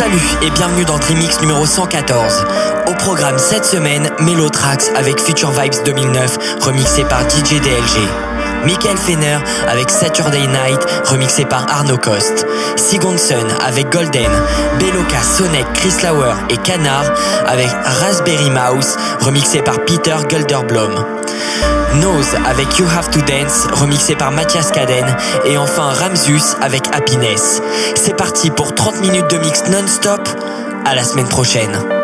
Salut et bienvenue dans Trimix numéro 114. Au programme cette semaine, Melotrax avec Future Vibes 2009, remixé par DJ DLG. Michael Fenner avec Saturday Night, remixé par Arno Cost. Sigonson avec Golden. Beloka, Sonic, Chris Lauer et Canard avec Raspberry Mouse, remixé par Peter Gulderblom. Nose avec You Have to Dance, remixé par Mathias Caden, et enfin Ramsus avec Happiness. C'est parti pour 30 minutes de mix non-stop. À la semaine prochaine.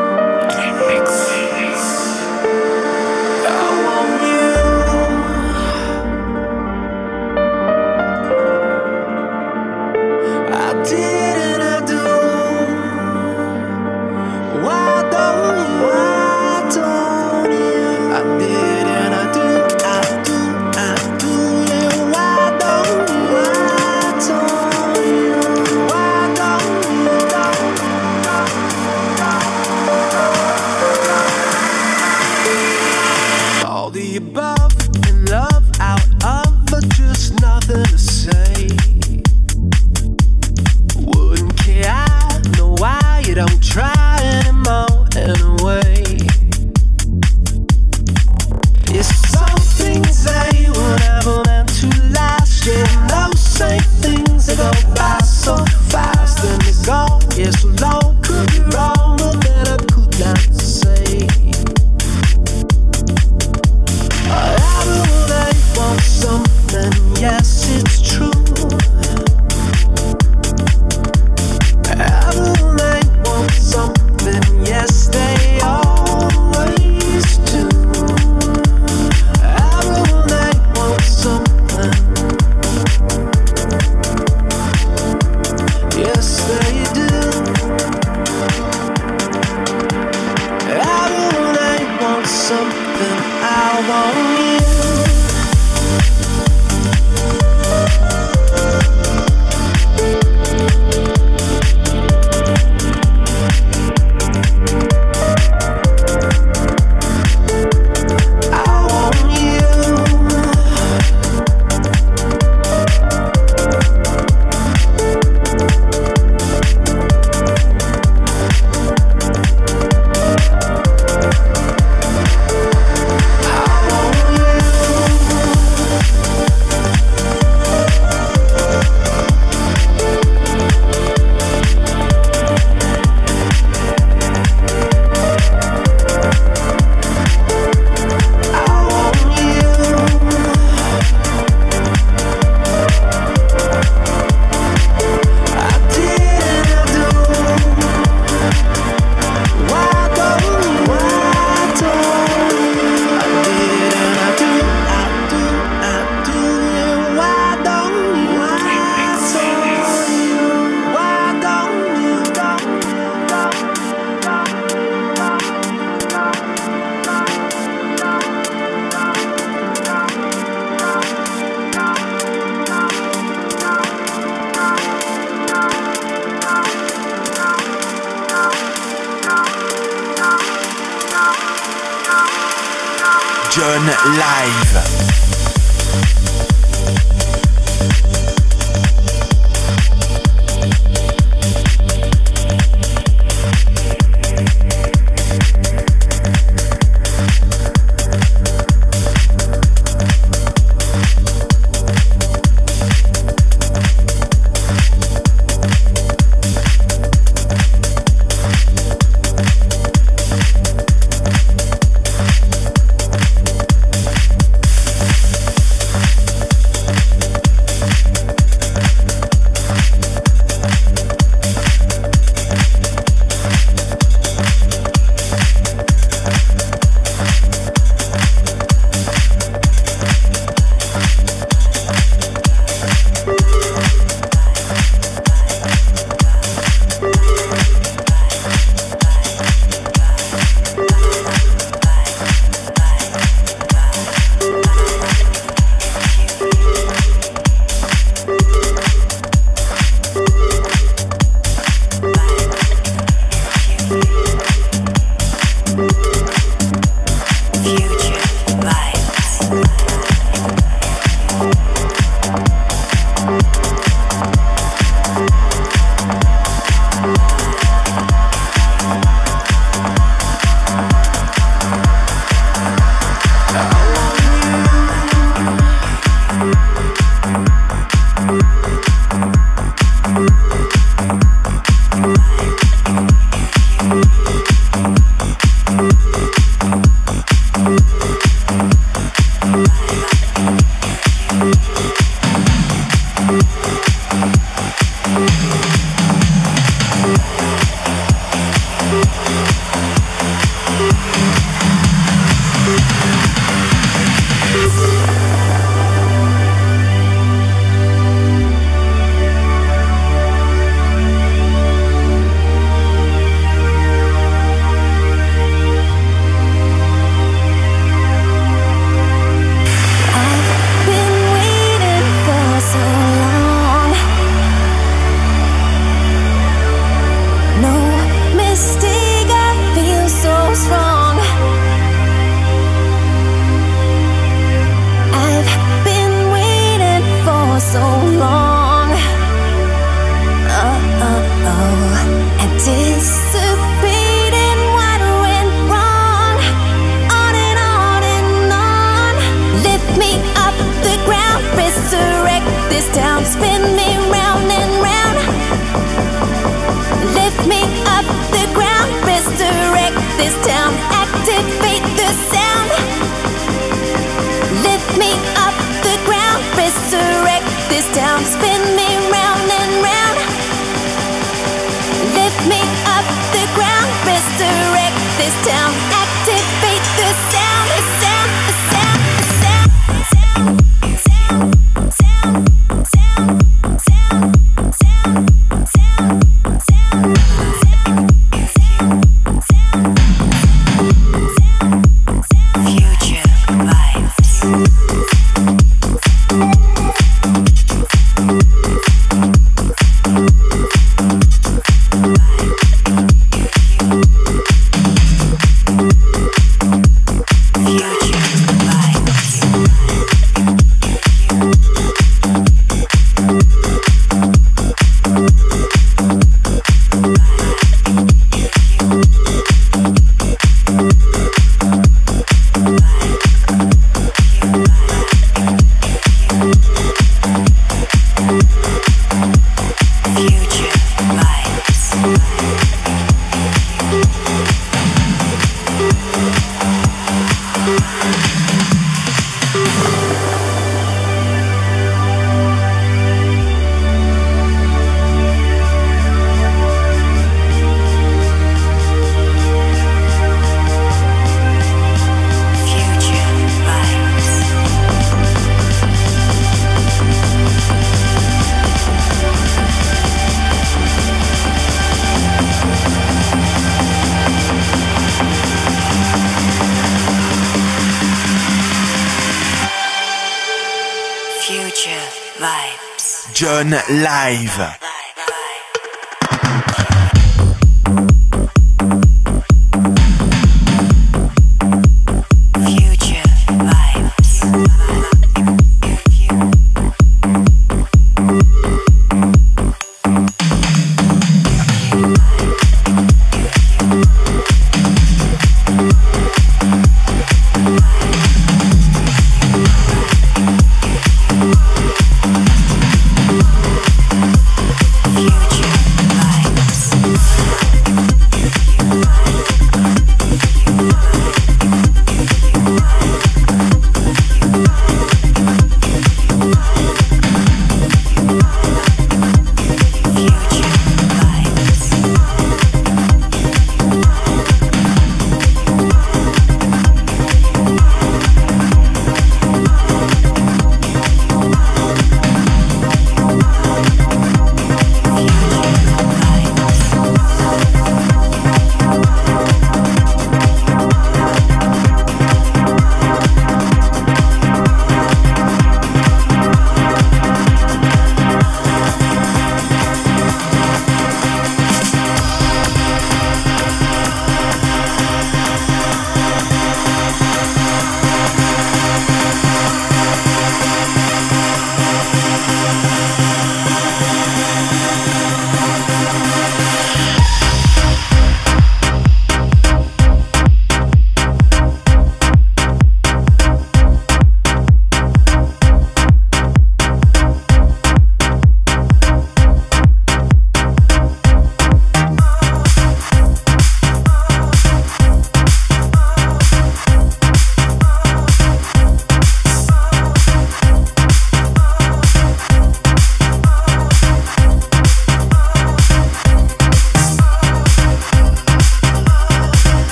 Live.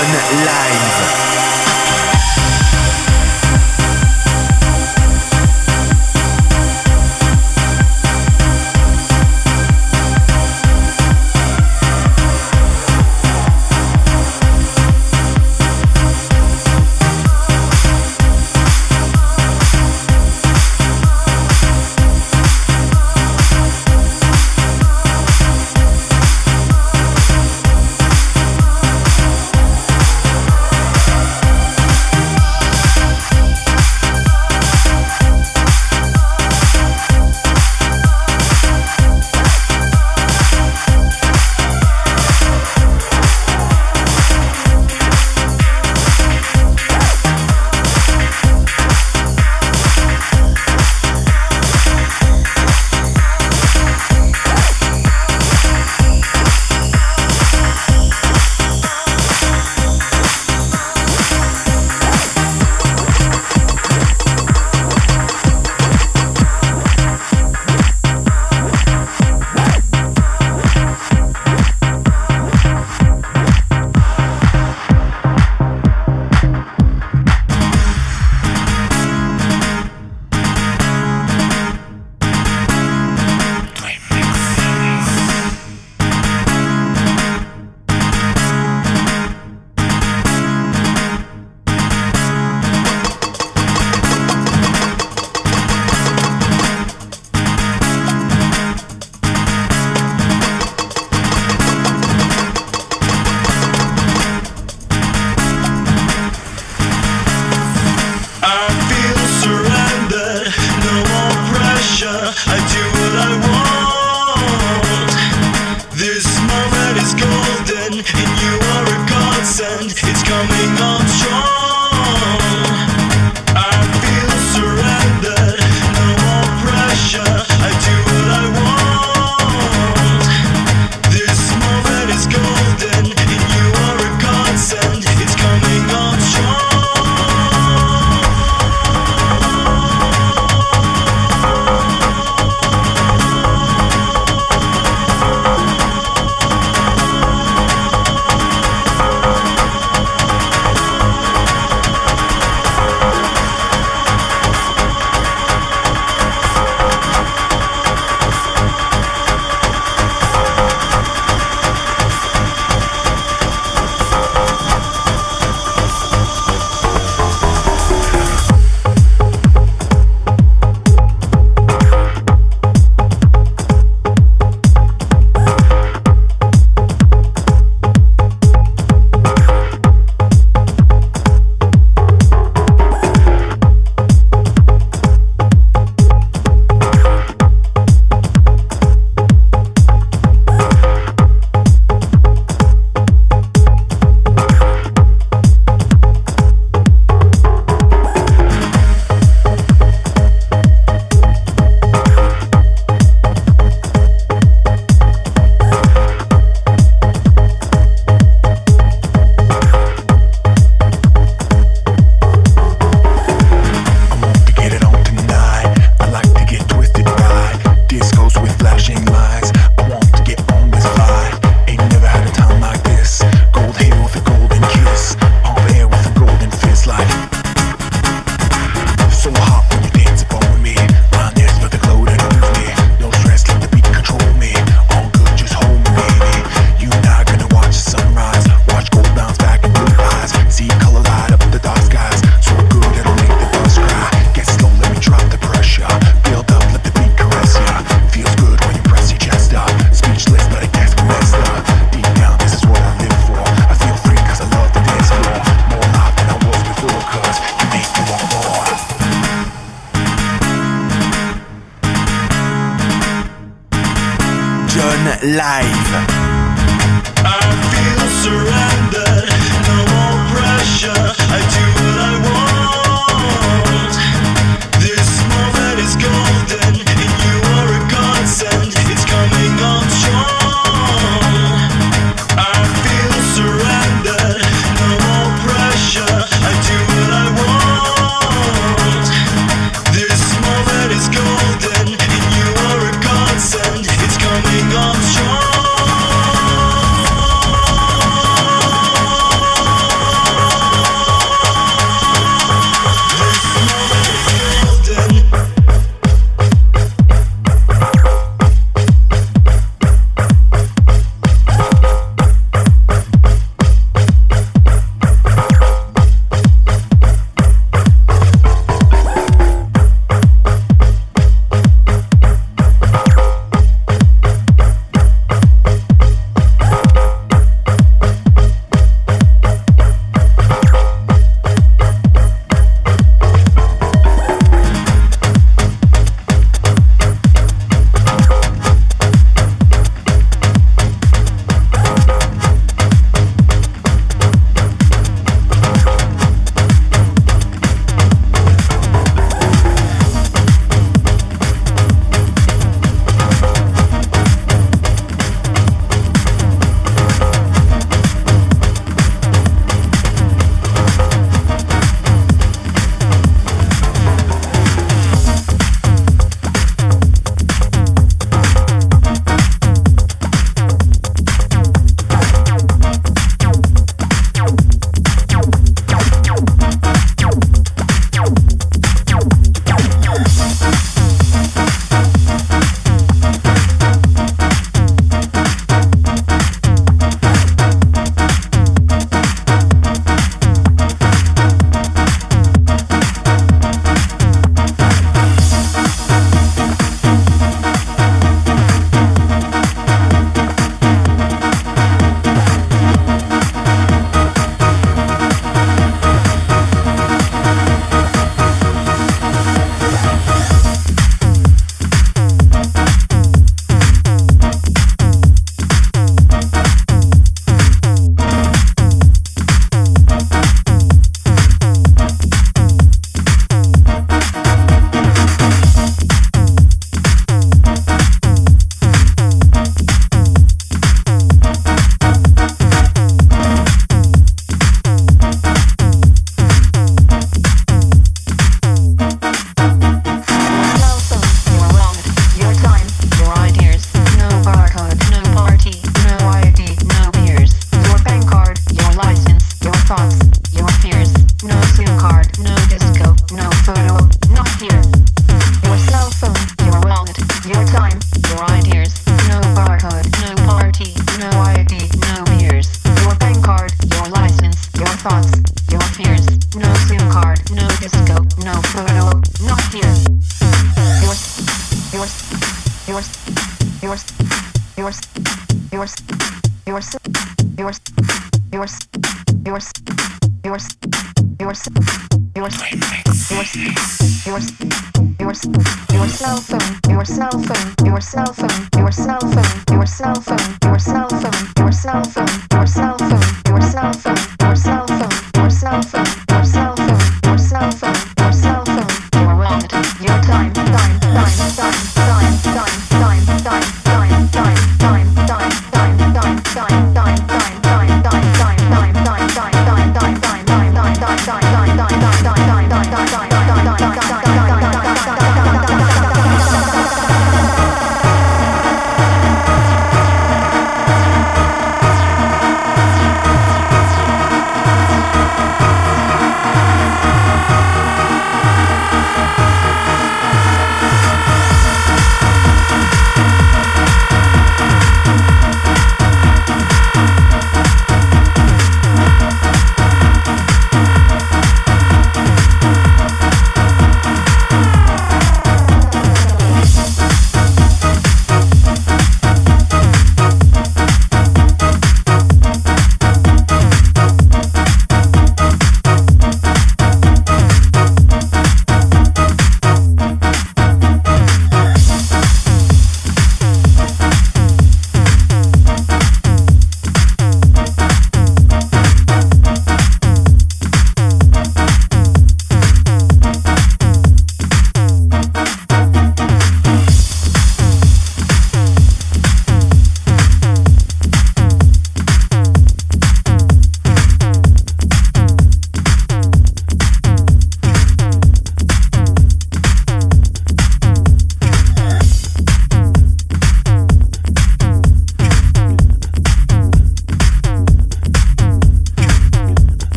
live. is good.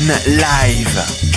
Live.